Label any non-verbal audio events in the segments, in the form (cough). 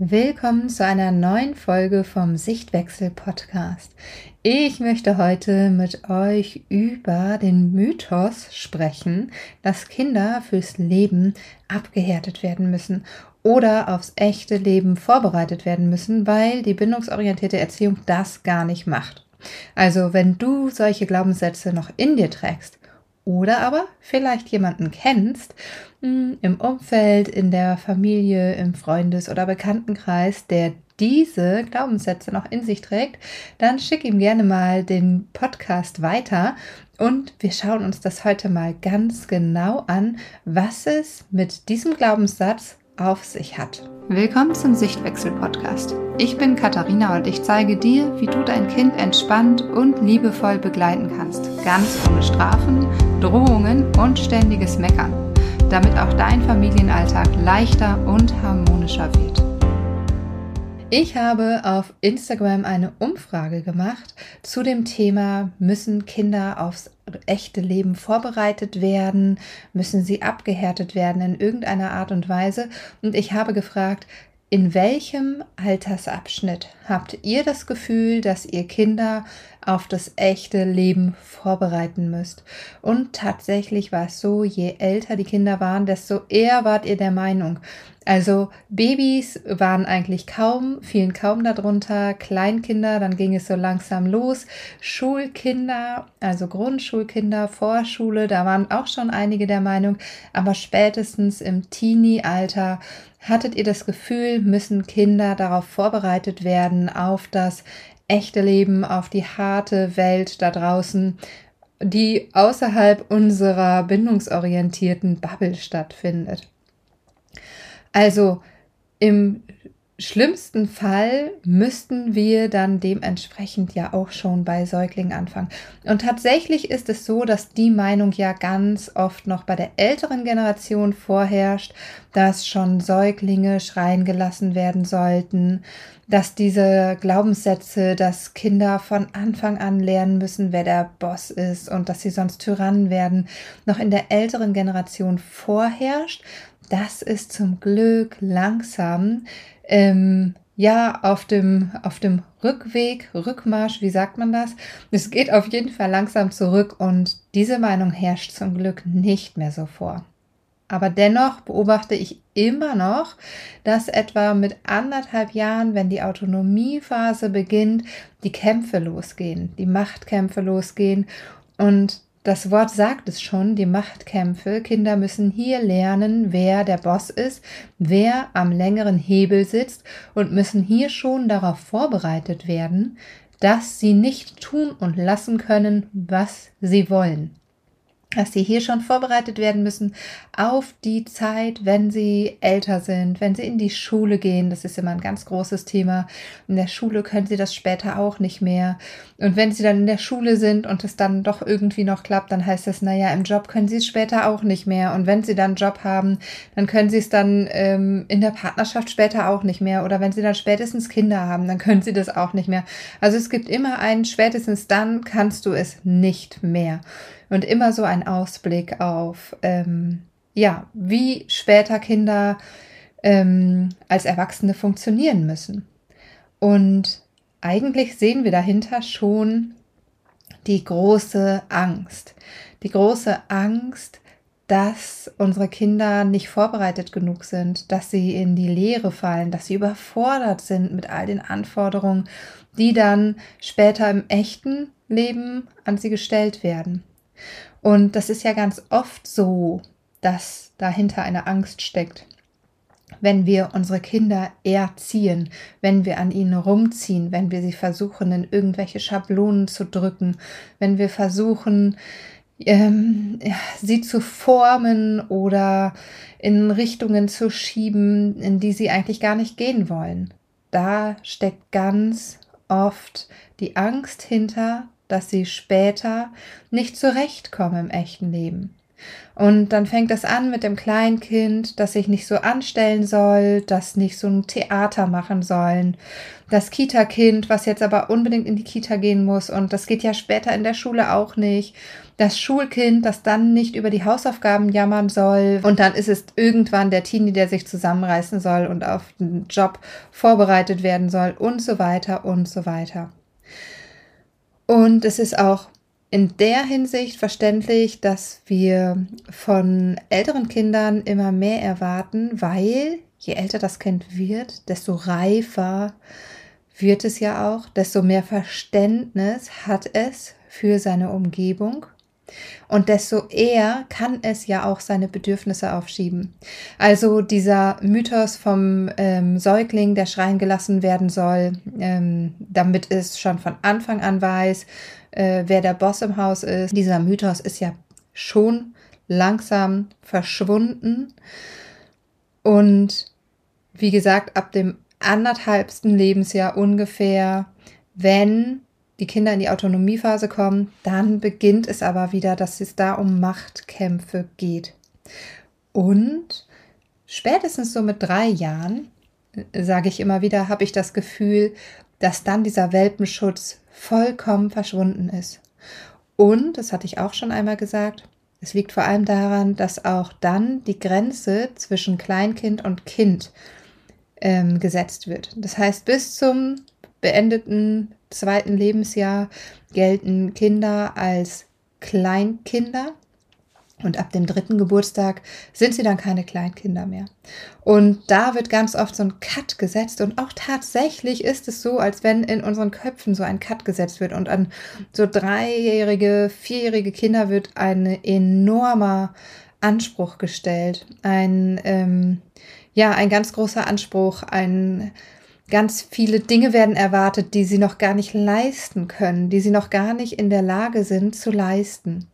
Willkommen zu einer neuen Folge vom Sichtwechsel Podcast. Ich möchte heute mit euch über den Mythos sprechen, dass Kinder fürs Leben abgehärtet werden müssen oder aufs echte Leben vorbereitet werden müssen, weil die bindungsorientierte Erziehung das gar nicht macht. Also wenn du solche Glaubenssätze noch in dir trägst oder aber vielleicht jemanden kennst, hm, im Umfeld, in der Familie, im Freundes- oder Bekanntenkreis, der diese Glaubenssätze noch in sich trägt, dann schick ihm gerne mal den Podcast weiter und wir schauen uns das heute mal ganz genau an, was es mit diesem Glaubenssatz auf sich hat. Willkommen zum Sichtwechsel Podcast. Ich bin Katharina und ich zeige dir, wie du dein Kind entspannt und liebevoll begleiten kannst, ganz ohne Strafen, Drohungen und ständiges Meckern, damit auch dein Familienalltag leichter und harmonischer wird. Ich habe auf Instagram eine Umfrage gemacht zu dem Thema, müssen Kinder aufs echte Leben vorbereitet werden, müssen sie abgehärtet werden in irgendeiner Art und Weise. Und ich habe gefragt, in welchem Altersabschnitt habt ihr das Gefühl, dass ihr Kinder auf das echte Leben vorbereiten müsst? Und tatsächlich war es so, je älter die Kinder waren, desto eher wart ihr der Meinung. Also Babys waren eigentlich kaum, fielen kaum darunter, Kleinkinder, dann ging es so langsam los, Schulkinder, also Grundschulkinder, Vorschule, da waren auch schon einige der Meinung, aber spätestens im Teenie-Alter Hattet ihr das Gefühl, müssen Kinder darauf vorbereitet werden, auf das echte Leben, auf die harte Welt da draußen, die außerhalb unserer bindungsorientierten Bubble stattfindet? Also im schlimmsten Fall müssten wir dann dementsprechend ja auch schon bei Säuglingen anfangen. Und tatsächlich ist es so, dass die Meinung ja ganz oft noch bei der älteren Generation vorherrscht, dass schon Säuglinge schreien gelassen werden sollten, dass diese Glaubenssätze, dass Kinder von Anfang an lernen müssen, wer der Boss ist und dass sie sonst Tyrannen werden, noch in der älteren Generation vorherrscht. Das ist zum Glück langsam ähm, ja, auf dem, auf dem Rückweg, Rückmarsch, wie sagt man das? Es geht auf jeden Fall langsam zurück und diese Meinung herrscht zum Glück nicht mehr so vor. Aber dennoch beobachte ich immer noch, dass etwa mit anderthalb Jahren, wenn die Autonomiephase beginnt, die Kämpfe losgehen, die Machtkämpfe losgehen und das Wort sagt es schon, die Machtkämpfe. Kinder müssen hier lernen, wer der Boss ist, wer am längeren Hebel sitzt und müssen hier schon darauf vorbereitet werden, dass sie nicht tun und lassen können, was sie wollen dass sie hier schon vorbereitet werden müssen auf die Zeit, wenn sie älter sind, wenn sie in die Schule gehen. Das ist immer ein ganz großes Thema. In der Schule können sie das später auch nicht mehr. Und wenn sie dann in der Schule sind und es dann doch irgendwie noch klappt, dann heißt das, naja, im Job können sie es später auch nicht mehr. Und wenn sie dann einen Job haben, dann können sie es dann ähm, in der Partnerschaft später auch nicht mehr. Oder wenn sie dann spätestens Kinder haben, dann können sie das auch nicht mehr. Also es gibt immer einen, spätestens dann kannst du es nicht mehr und immer so ein Ausblick auf, ähm, ja, wie später Kinder ähm, als Erwachsene funktionieren müssen. Und eigentlich sehen wir dahinter schon die große Angst. Die große Angst, dass unsere Kinder nicht vorbereitet genug sind, dass sie in die Leere fallen, dass sie überfordert sind mit all den Anforderungen, die dann später im echten Leben an sie gestellt werden. Und das ist ja ganz oft so, dass dahinter eine Angst steckt. Wenn wir unsere Kinder erziehen, wenn wir an ihnen rumziehen, wenn wir sie versuchen, in irgendwelche Schablonen zu drücken, wenn wir versuchen, ähm, sie zu formen oder in Richtungen zu schieben, in die sie eigentlich gar nicht gehen wollen. Da steckt ganz oft die Angst hinter, dass sie später nicht zurechtkommen im echten Leben. Und dann fängt es an mit dem Kleinkind, das sich nicht so anstellen soll, das nicht so ein Theater machen sollen. Das Kita-Kind, was jetzt aber unbedingt in die Kita gehen muss und das geht ja später in der Schule auch nicht. Das Schulkind, das dann nicht über die Hausaufgaben jammern soll. Und dann ist es irgendwann der Teenie, der sich zusammenreißen soll und auf den Job vorbereitet werden soll und so weiter und so weiter. Und es ist auch in der Hinsicht verständlich, dass wir von älteren Kindern immer mehr erwarten, weil je älter das Kind wird, desto reifer wird es ja auch, desto mehr Verständnis hat es für seine Umgebung und desto eher kann es ja auch seine Bedürfnisse aufschieben. Also dieser Mythos vom ähm, Säugling, der schreien gelassen werden soll, ähm, damit es schon von Anfang an weiß, äh, wer der Boss im Haus ist. Dieser Mythos ist ja schon langsam verschwunden. Und wie gesagt, ab dem anderthalbsten Lebensjahr ungefähr, wenn die Kinder in die Autonomiephase kommen, dann beginnt es aber wieder, dass es da um Machtkämpfe geht. Und spätestens so mit drei Jahren, äh, sage ich immer wieder, habe ich das Gefühl, dass dann dieser Welpenschutz vollkommen verschwunden ist. Und, das hatte ich auch schon einmal gesagt, es liegt vor allem daran, dass auch dann die Grenze zwischen Kleinkind und Kind ähm, gesetzt wird. Das heißt, bis zum beendeten zweiten Lebensjahr gelten Kinder als Kleinkinder und ab dem dritten Geburtstag sind sie dann keine Kleinkinder mehr. Und da wird ganz oft so ein Cut gesetzt. Und auch tatsächlich ist es so, als wenn in unseren Köpfen so ein Cut gesetzt wird. Und an so dreijährige, vierjährige Kinder wird ein enormer Anspruch gestellt. Ein, ähm, ja, ein ganz großer Anspruch, ein Ganz viele Dinge werden erwartet, die sie noch gar nicht leisten können, die sie noch gar nicht in der Lage sind zu leisten.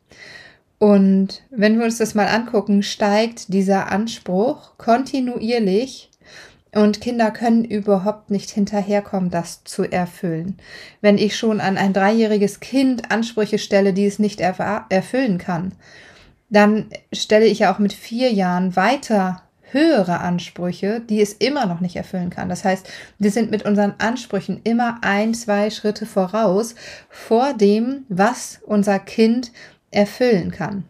Und wenn wir uns das mal angucken, steigt dieser Anspruch kontinuierlich und Kinder können überhaupt nicht hinterherkommen, das zu erfüllen. Wenn ich schon an ein dreijähriges Kind Ansprüche stelle, die es nicht erfüllen kann, dann stelle ich ja auch mit vier Jahren weiter höhere Ansprüche, die es immer noch nicht erfüllen kann. Das heißt, wir sind mit unseren Ansprüchen immer ein, zwei Schritte voraus vor dem, was unser Kind erfüllen kann.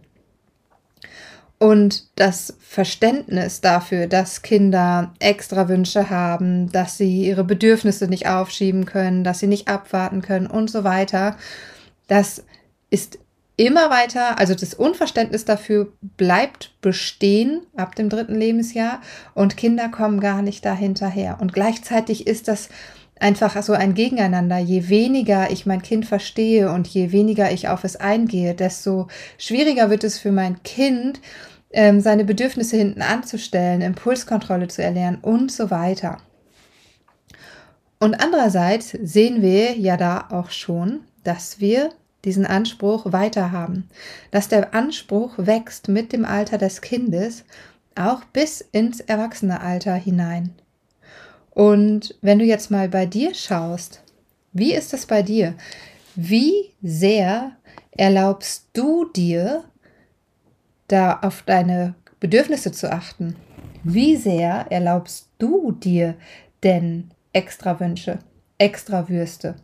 Und das Verständnis dafür, dass Kinder extra Wünsche haben, dass sie ihre Bedürfnisse nicht aufschieben können, dass sie nicht abwarten können und so weiter, das ist immer weiter, also das Unverständnis dafür bleibt bestehen ab dem dritten Lebensjahr und Kinder kommen gar nicht dahinterher. Und gleichzeitig ist das einfach so ein Gegeneinander. Je weniger ich mein Kind verstehe und je weniger ich auf es eingehe, desto schwieriger wird es für mein Kind, ähm, seine Bedürfnisse hinten anzustellen, Impulskontrolle zu erlernen und so weiter. Und andererseits sehen wir ja da auch schon, dass wir diesen Anspruch weiterhaben, dass der Anspruch wächst mit dem Alter des Kindes, auch bis ins Erwachsenealter hinein. Und wenn du jetzt mal bei dir schaust, wie ist das bei dir? Wie sehr erlaubst du dir, da auf deine Bedürfnisse zu achten? Wie sehr erlaubst du dir denn extra Wünsche? Extra Würste.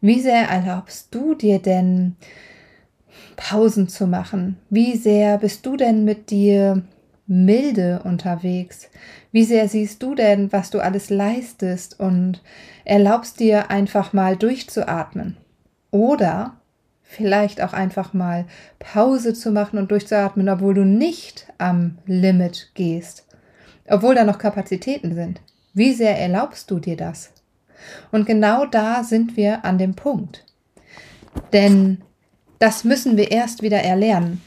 Wie sehr erlaubst du dir denn Pausen zu machen? Wie sehr bist du denn mit dir milde unterwegs? Wie sehr siehst du denn, was du alles leistest und erlaubst dir einfach mal durchzuatmen? Oder vielleicht auch einfach mal Pause zu machen und durchzuatmen, obwohl du nicht am Limit gehst, obwohl da noch Kapazitäten sind. Wie sehr erlaubst du dir das? Und genau da sind wir an dem Punkt. Denn das müssen wir erst wieder erlernen.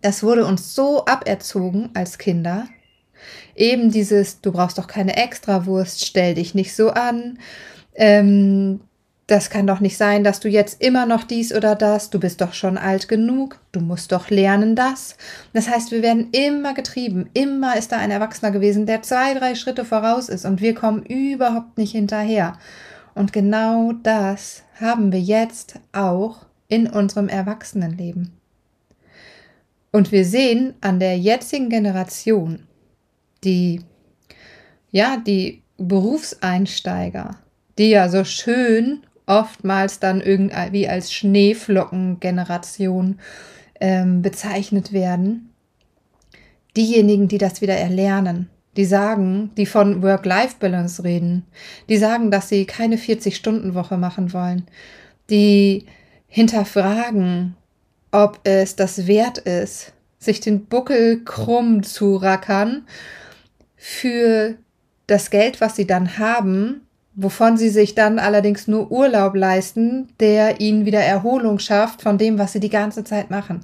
Das wurde uns so aberzogen als Kinder. Eben dieses, du brauchst doch keine Extrawurst, stell dich nicht so an. Ähm, das kann doch nicht sein, dass du jetzt immer noch dies oder das, du bist doch schon alt genug, du musst doch lernen das. Das heißt, wir werden immer getrieben, immer ist da ein Erwachsener gewesen, der zwei, drei Schritte voraus ist und wir kommen überhaupt nicht hinterher. Und genau das haben wir jetzt auch in unserem Erwachsenenleben. Und wir sehen an der jetzigen Generation, die, ja, die Berufseinsteiger, die ja so schön oftmals dann irgendwie als Schneeflockengeneration ähm, bezeichnet werden, diejenigen, die das wieder erlernen, die sagen, die von Work-Life-Balance reden, die sagen, dass sie keine 40-Stunden-Woche machen wollen, die hinterfragen, ob es das wert ist, sich den Buckel krumm zu rackern für das Geld, was sie dann haben, wovon sie sich dann allerdings nur Urlaub leisten, der ihnen wieder Erholung schafft von dem, was sie die ganze Zeit machen.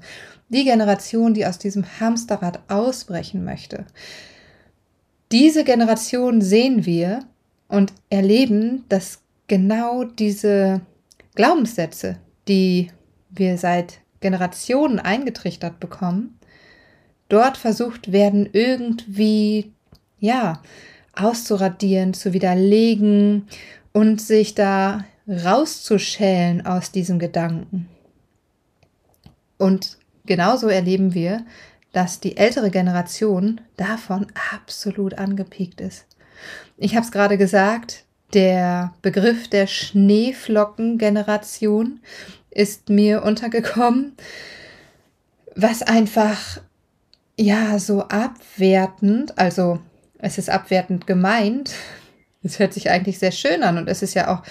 Die Generation, die aus diesem Hamsterrad ausbrechen möchte. Diese Generation sehen wir und erleben, dass genau diese Glaubenssätze, die wir seit Generationen eingetrichtert bekommen, dort versucht werden, irgendwie, ja, auszuradieren, zu widerlegen und sich da rauszuschälen aus diesem Gedanken. Und genauso erleben wir, dass die ältere Generation davon absolut angepiekt ist. Ich habe es gerade gesagt, der Begriff der Schneeflockengeneration ist mir untergekommen, was einfach ja so abwertend, also es ist abwertend gemeint. Es hört sich eigentlich sehr schön an und es ist ja auch,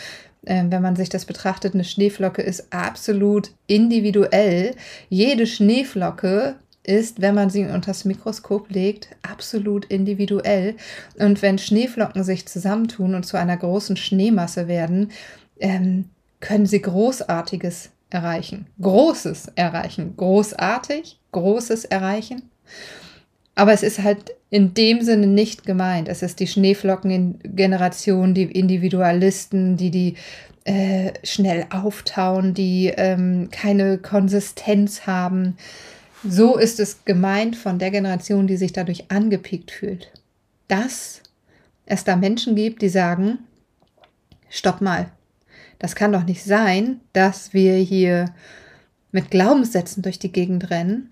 äh, wenn man sich das betrachtet, eine Schneeflocke ist absolut individuell. Jede Schneeflocke ist, wenn man sie unter das Mikroskop legt, absolut individuell. Und wenn Schneeflocken sich zusammentun und zu einer großen Schneemasse werden, ähm, können sie Großartiges erreichen. Großes erreichen. Großartig, Großes erreichen. Aber es ist halt in dem Sinne nicht gemeint. Es ist die Schneeflocken-Generation, die Individualisten, die die äh, schnell auftauen, die ähm, keine Konsistenz haben. So ist es gemeint von der Generation, die sich dadurch angepickt fühlt. Dass es da Menschen gibt, die sagen, stopp mal, das kann doch nicht sein, dass wir hier mit Glaubenssätzen durch die Gegend rennen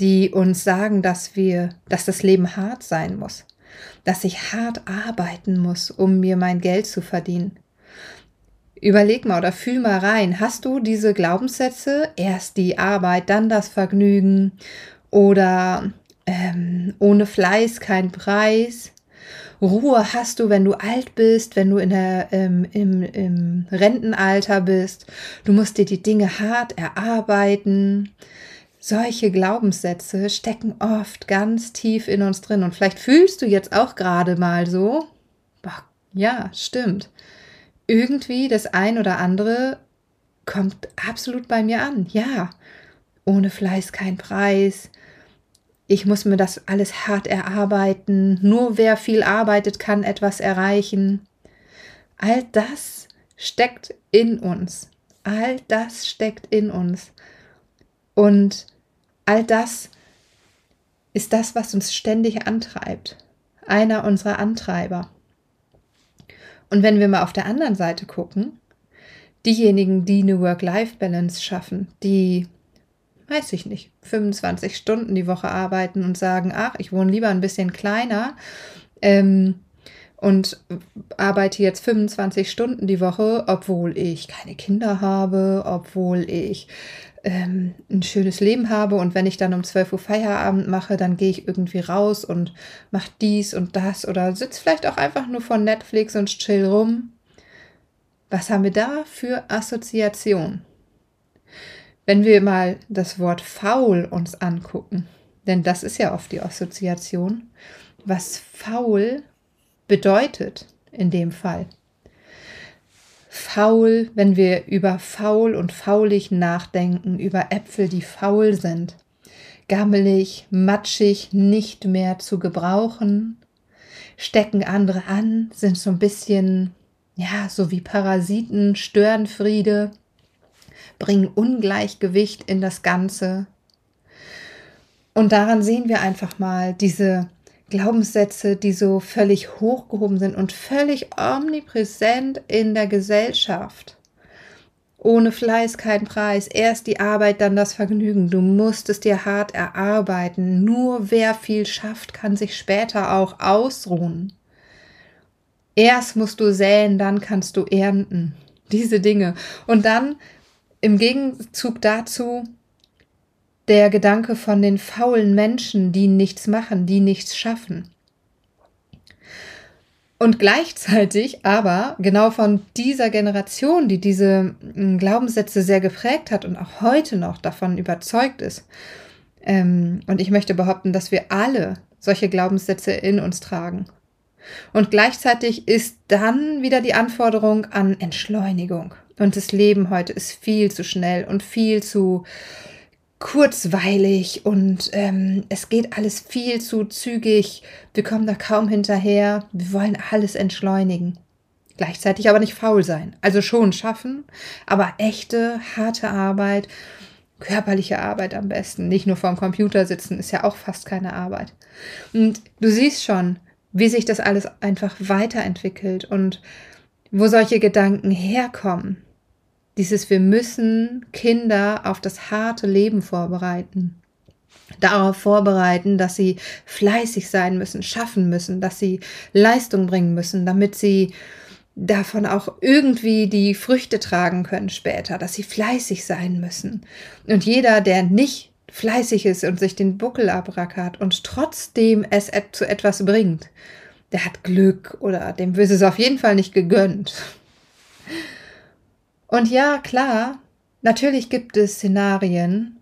die uns sagen, dass wir, dass das Leben hart sein muss, dass ich hart arbeiten muss, um mir mein Geld zu verdienen. Überleg mal oder fühl mal rein, hast du diese Glaubenssätze, erst die Arbeit, dann das Vergnügen oder ähm, ohne Fleiß kein Preis? Ruhe hast du, wenn du alt bist, wenn du in der, ähm, im, im Rentenalter bist. Du musst dir die Dinge hart erarbeiten. Solche Glaubenssätze stecken oft ganz tief in uns drin. Und vielleicht fühlst du jetzt auch gerade mal so, boah, ja, stimmt. Irgendwie das ein oder andere kommt absolut bei mir an. Ja, ohne Fleiß kein Preis. Ich muss mir das alles hart erarbeiten. Nur wer viel arbeitet, kann etwas erreichen. All das steckt in uns. All das steckt in uns. Und All das ist das, was uns ständig antreibt. Einer unserer Antreiber. Und wenn wir mal auf der anderen Seite gucken, diejenigen, die eine Work-Life-Balance schaffen, die, weiß ich nicht, 25 Stunden die Woche arbeiten und sagen, ach, ich wohne lieber ein bisschen kleiner ähm, und arbeite jetzt 25 Stunden die Woche, obwohl ich keine Kinder habe, obwohl ich ähm, ein schönes Leben habe und wenn ich dann um 12 Uhr Feierabend mache, dann gehe ich irgendwie raus und mache dies und das oder sitze vielleicht auch einfach nur vor Netflix und chill rum. Was haben wir da für Assoziation? Wenn wir mal das Wort faul uns angucken, denn das ist ja oft die Assoziation, was faul bedeutet in dem Fall faul, wenn wir über faul und faulig nachdenken, über Äpfel, die faul sind, gammelig, matschig, nicht mehr zu gebrauchen, stecken andere an, sind so ein bisschen, ja, so wie Parasiten, stören Friede, bringen Ungleichgewicht in das Ganze. Und daran sehen wir einfach mal diese Glaubenssätze, die so völlig hochgehoben sind und völlig omnipräsent in der Gesellschaft. Ohne Fleiß kein Preis. Erst die Arbeit, dann das Vergnügen. Du musst es dir hart erarbeiten. Nur wer viel schafft, kann sich später auch ausruhen. Erst musst du säen, dann kannst du ernten. Diese Dinge. Und dann im Gegenzug dazu der Gedanke von den faulen Menschen, die nichts machen, die nichts schaffen. Und gleichzeitig aber genau von dieser Generation, die diese hm, Glaubenssätze sehr geprägt hat und auch heute noch davon überzeugt ist. Ähm, und ich möchte behaupten, dass wir alle solche Glaubenssätze in uns tragen. Und gleichzeitig ist dann wieder die Anforderung an Entschleunigung. Und das Leben heute ist viel zu schnell und viel zu kurzweilig und ähm, es geht alles viel zu zügig. Wir kommen da kaum hinterher. Wir wollen alles entschleunigen. Gleichzeitig aber nicht faul sein. Also schon schaffen, aber echte, harte Arbeit, körperliche Arbeit am besten. Nicht nur vorm Computer sitzen, ist ja auch fast keine Arbeit. Und du siehst schon, wie sich das alles einfach weiterentwickelt und wo solche Gedanken herkommen. Dieses, wir müssen Kinder auf das harte Leben vorbereiten. Darauf vorbereiten, dass sie fleißig sein müssen, schaffen müssen, dass sie Leistung bringen müssen, damit sie davon auch irgendwie die Früchte tragen können später, dass sie fleißig sein müssen. Und jeder, der nicht fleißig ist und sich den Buckel abrackert und trotzdem es zu etwas bringt, der hat Glück oder dem wird es auf jeden Fall nicht gegönnt. Und ja, klar, natürlich gibt es Szenarien,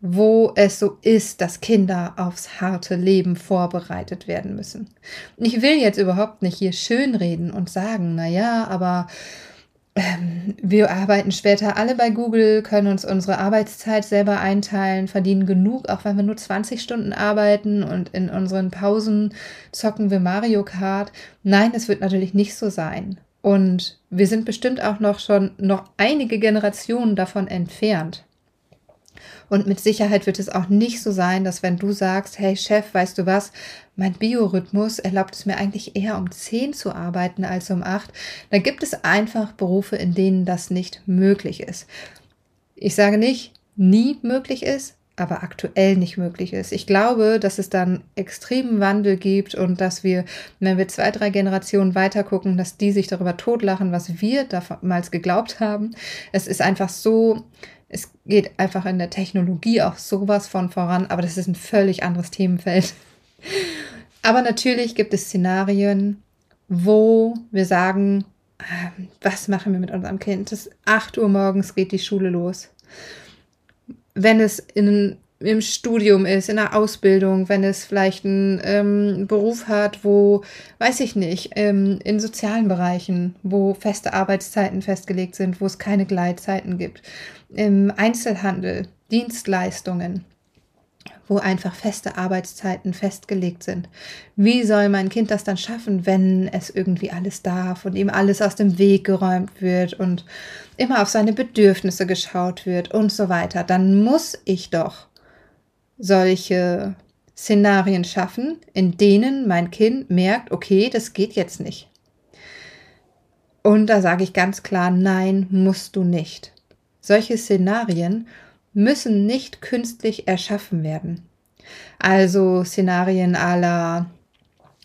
wo es so ist, dass Kinder aufs harte Leben vorbereitet werden müssen. Ich will jetzt überhaupt nicht hier schönreden und sagen, na ja, aber ähm, wir arbeiten später alle bei Google, können uns unsere Arbeitszeit selber einteilen, verdienen genug, auch wenn wir nur 20 Stunden arbeiten und in unseren Pausen zocken wir Mario Kart. Nein, es wird natürlich nicht so sein. Und wir sind bestimmt auch noch schon noch einige Generationen davon entfernt. Und mit Sicherheit wird es auch nicht so sein, dass wenn du sagst, hey Chef, weißt du was, mein Biorhythmus erlaubt es mir eigentlich eher um 10 zu arbeiten als um 8, dann gibt es einfach Berufe, in denen das nicht möglich ist. Ich sage nicht, nie möglich ist, aber aktuell nicht möglich ist. Ich glaube, dass es dann extremen Wandel gibt und dass wir, wenn wir zwei, drei Generationen weiter gucken, dass die sich darüber totlachen, was wir damals geglaubt haben. Es ist einfach so, es geht einfach in der Technologie auch sowas von voran, aber das ist ein völlig anderes Themenfeld. Aber natürlich gibt es Szenarien, wo wir sagen, ähm, was machen wir mit unserem Kind? Es ist 8 Uhr morgens geht die Schule los wenn es in, im Studium ist, in der Ausbildung, wenn es vielleicht einen ähm, Beruf hat, wo, weiß ich nicht, ähm, in sozialen Bereichen, wo feste Arbeitszeiten festgelegt sind, wo es keine Gleitzeiten gibt, im Einzelhandel, Dienstleistungen wo einfach feste Arbeitszeiten festgelegt sind. Wie soll mein Kind das dann schaffen, wenn es irgendwie alles darf und ihm alles aus dem Weg geräumt wird und immer auf seine Bedürfnisse geschaut wird und so weiter? Dann muss ich doch solche Szenarien schaffen, in denen mein Kind merkt, okay, das geht jetzt nicht. Und da sage ich ganz klar, nein, musst du nicht. Solche Szenarien müssen nicht künstlich erschaffen werden. Also Szenarien aller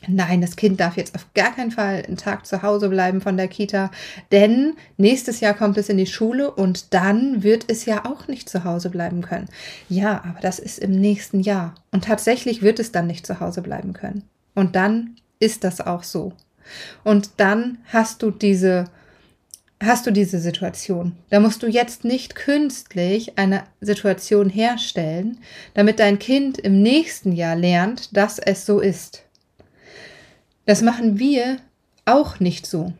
Nein, das Kind darf jetzt auf gar keinen Fall einen Tag zu Hause bleiben von der Kita, denn nächstes Jahr kommt es in die Schule und dann wird es ja auch nicht zu Hause bleiben können. Ja, aber das ist im nächsten Jahr und tatsächlich wird es dann nicht zu Hause bleiben können. Und dann ist das auch so. Und dann hast du diese hast du diese Situation. Da musst du jetzt nicht künstlich eine Situation herstellen, damit dein Kind im nächsten Jahr lernt, dass es so ist. Das machen wir auch nicht so.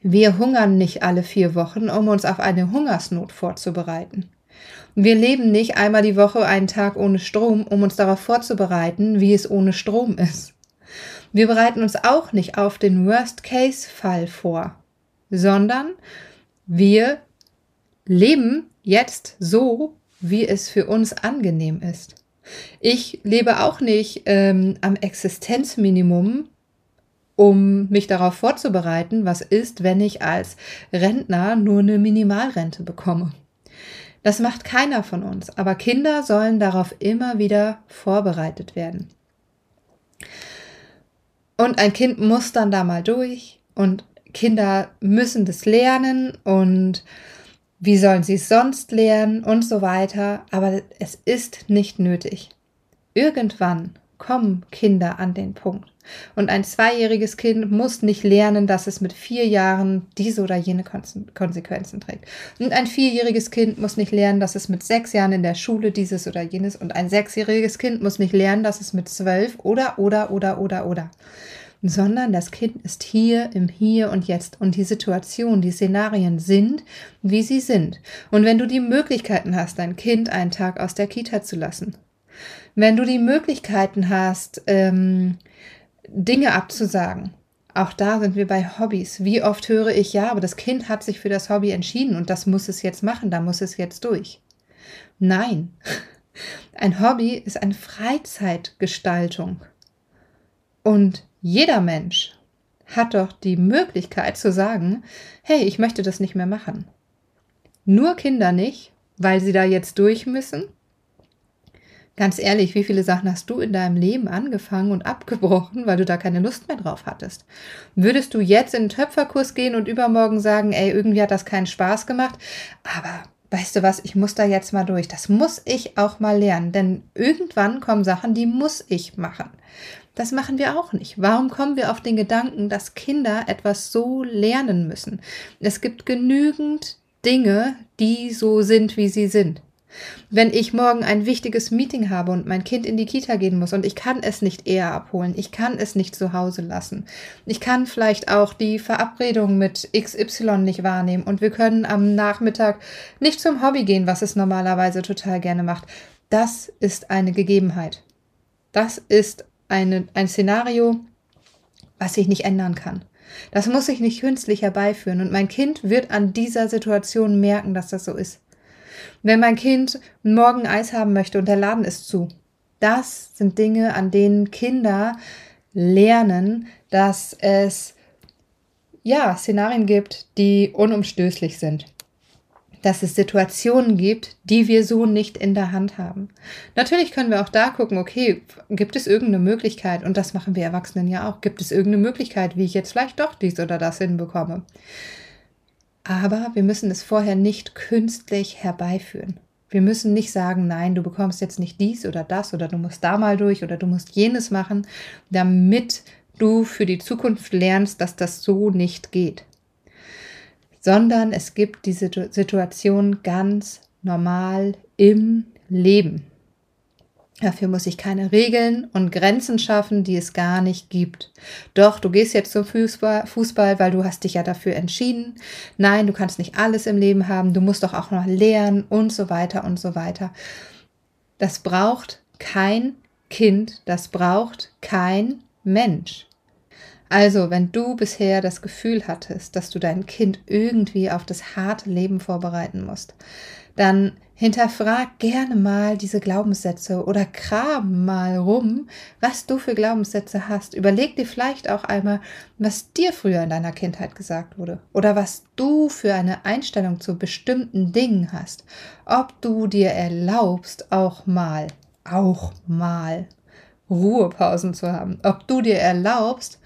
Wir hungern nicht alle vier Wochen, um uns auf eine Hungersnot vorzubereiten. Wir leben nicht einmal die Woche einen Tag ohne Strom, um uns darauf vorzubereiten, wie es ohne Strom ist. Wir bereiten uns auch nicht auf den Worst-Case-Fall vor, sondern wir leben jetzt so, wie es für uns angenehm ist. Ich lebe auch nicht ähm, am Existenzminimum, um mich darauf vorzubereiten, was ist, wenn ich als Rentner nur eine Minimalrente bekomme. Das macht keiner von uns, aber Kinder sollen darauf immer wieder vorbereitet werden. Und ein Kind muss dann da mal durch und Kinder müssen das lernen und wie sollen sie es sonst lernen und so weiter, aber es ist nicht nötig. Irgendwann kommen Kinder an den Punkt. Und ein zweijähriges Kind muss nicht lernen, dass es mit vier Jahren diese oder jene Konsequenzen trägt. Und ein vierjähriges Kind muss nicht lernen, dass es mit sechs Jahren in der Schule dieses oder jenes. Und ein sechsjähriges Kind muss nicht lernen, dass es mit zwölf oder, oder, oder, oder, oder. Sondern das Kind ist hier im Hier und Jetzt. Und die Situation, die Szenarien sind, wie sie sind. Und wenn du die Möglichkeiten hast, dein Kind einen Tag aus der Kita zu lassen, wenn du die Möglichkeiten hast, ähm, Dinge abzusagen, auch da sind wir bei Hobbys. Wie oft höre ich, ja, aber das Kind hat sich für das Hobby entschieden und das muss es jetzt machen, da muss es jetzt durch. Nein, (laughs) ein Hobby ist eine Freizeitgestaltung. Und jeder Mensch hat doch die Möglichkeit zu sagen, hey, ich möchte das nicht mehr machen. Nur Kinder nicht, weil sie da jetzt durch müssen Ganz ehrlich, wie viele Sachen hast du in deinem Leben angefangen und abgebrochen, weil du da keine Lust mehr drauf hattest? Würdest du jetzt in den Töpferkurs gehen und übermorgen sagen, ey, irgendwie hat das keinen Spaß gemacht, aber weißt du was, ich muss da jetzt mal durch. Das muss ich auch mal lernen, denn irgendwann kommen Sachen, die muss ich machen. Das machen wir auch nicht. Warum kommen wir auf den Gedanken, dass Kinder etwas so lernen müssen? Es gibt genügend Dinge, die so sind, wie sie sind. Wenn ich morgen ein wichtiges Meeting habe und mein Kind in die Kita gehen muss und ich kann es nicht eher abholen, ich kann es nicht zu Hause lassen, ich kann vielleicht auch die Verabredung mit XY nicht wahrnehmen und wir können am Nachmittag nicht zum Hobby gehen, was es normalerweise total gerne macht. Das ist eine Gegebenheit. Das ist eine, ein Szenario, was ich nicht ändern kann. Das muss ich nicht künstlich herbeiführen und mein Kind wird an dieser Situation merken, dass das so ist. Wenn mein Kind morgen Eis haben möchte und der Laden ist zu. Das sind Dinge, an denen Kinder lernen, dass es ja Szenarien gibt, die unumstößlich sind. Dass es Situationen gibt, die wir so nicht in der Hand haben. Natürlich können wir auch da gucken, okay, gibt es irgendeine Möglichkeit, und das machen wir Erwachsenen ja auch, gibt es irgendeine Möglichkeit, wie ich jetzt vielleicht doch dies oder das hinbekomme. Aber wir müssen es vorher nicht künstlich herbeiführen. Wir müssen nicht sagen, nein, du bekommst jetzt nicht dies oder das oder du musst da mal durch oder du musst jenes machen, damit du für die Zukunft lernst, dass das so nicht geht. Sondern es gibt diese Situation ganz normal im Leben. Dafür muss ich keine Regeln und Grenzen schaffen, die es gar nicht gibt. Doch, du gehst jetzt zum Fußball, Fußball, weil du hast dich ja dafür entschieden. Nein, du kannst nicht alles im Leben haben. Du musst doch auch noch lernen und so weiter und so weiter. Das braucht kein Kind, das braucht kein Mensch. Also, wenn du bisher das Gefühl hattest, dass du dein Kind irgendwie auf das harte Leben vorbereiten musst, dann hinterfrag gerne mal diese Glaubenssätze oder kram mal rum, was du für Glaubenssätze hast. Überleg dir vielleicht auch einmal, was dir früher in deiner Kindheit gesagt wurde oder was du für eine Einstellung zu bestimmten Dingen hast. Ob du dir erlaubst, auch mal, auch mal Ruhepausen zu haben. Ob du dir erlaubst,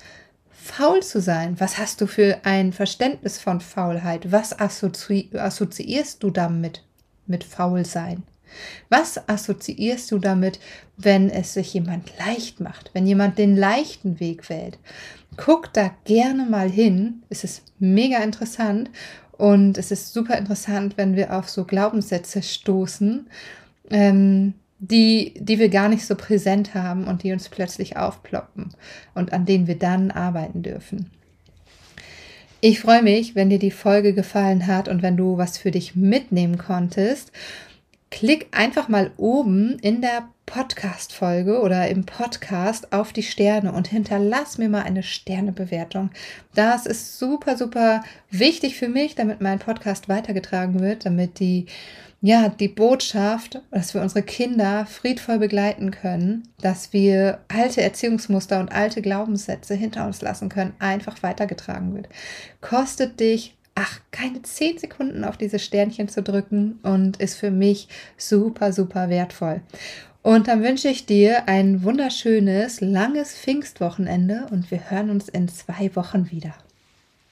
faul zu sein. Was hast du für ein Verständnis von Faulheit? Was assozi assoziierst du damit? mit faul sein? Was assoziierst du damit, wenn es sich jemand leicht macht, wenn jemand den leichten Weg wählt? Guck da gerne mal hin. Es ist mega interessant und es ist super interessant, wenn wir auf so Glaubenssätze stoßen, ähm, die, die wir gar nicht so präsent haben und die uns plötzlich aufploppen und an denen wir dann arbeiten dürfen. Ich freue mich, wenn dir die Folge gefallen hat und wenn du was für dich mitnehmen konntest. Klick einfach mal oben in der Podcast-Folge oder im Podcast auf die Sterne und hinterlass mir mal eine Sternebewertung. Das ist super, super wichtig für mich, damit mein Podcast weitergetragen wird, damit die ja, die Botschaft, dass wir unsere Kinder friedvoll begleiten können, dass wir alte Erziehungsmuster und alte Glaubenssätze hinter uns lassen können, einfach weitergetragen wird. Kostet dich ach, keine zehn Sekunden auf diese Sternchen zu drücken und ist für mich super, super wertvoll. Und dann wünsche ich dir ein wunderschönes, langes Pfingstwochenende und wir hören uns in zwei Wochen wieder.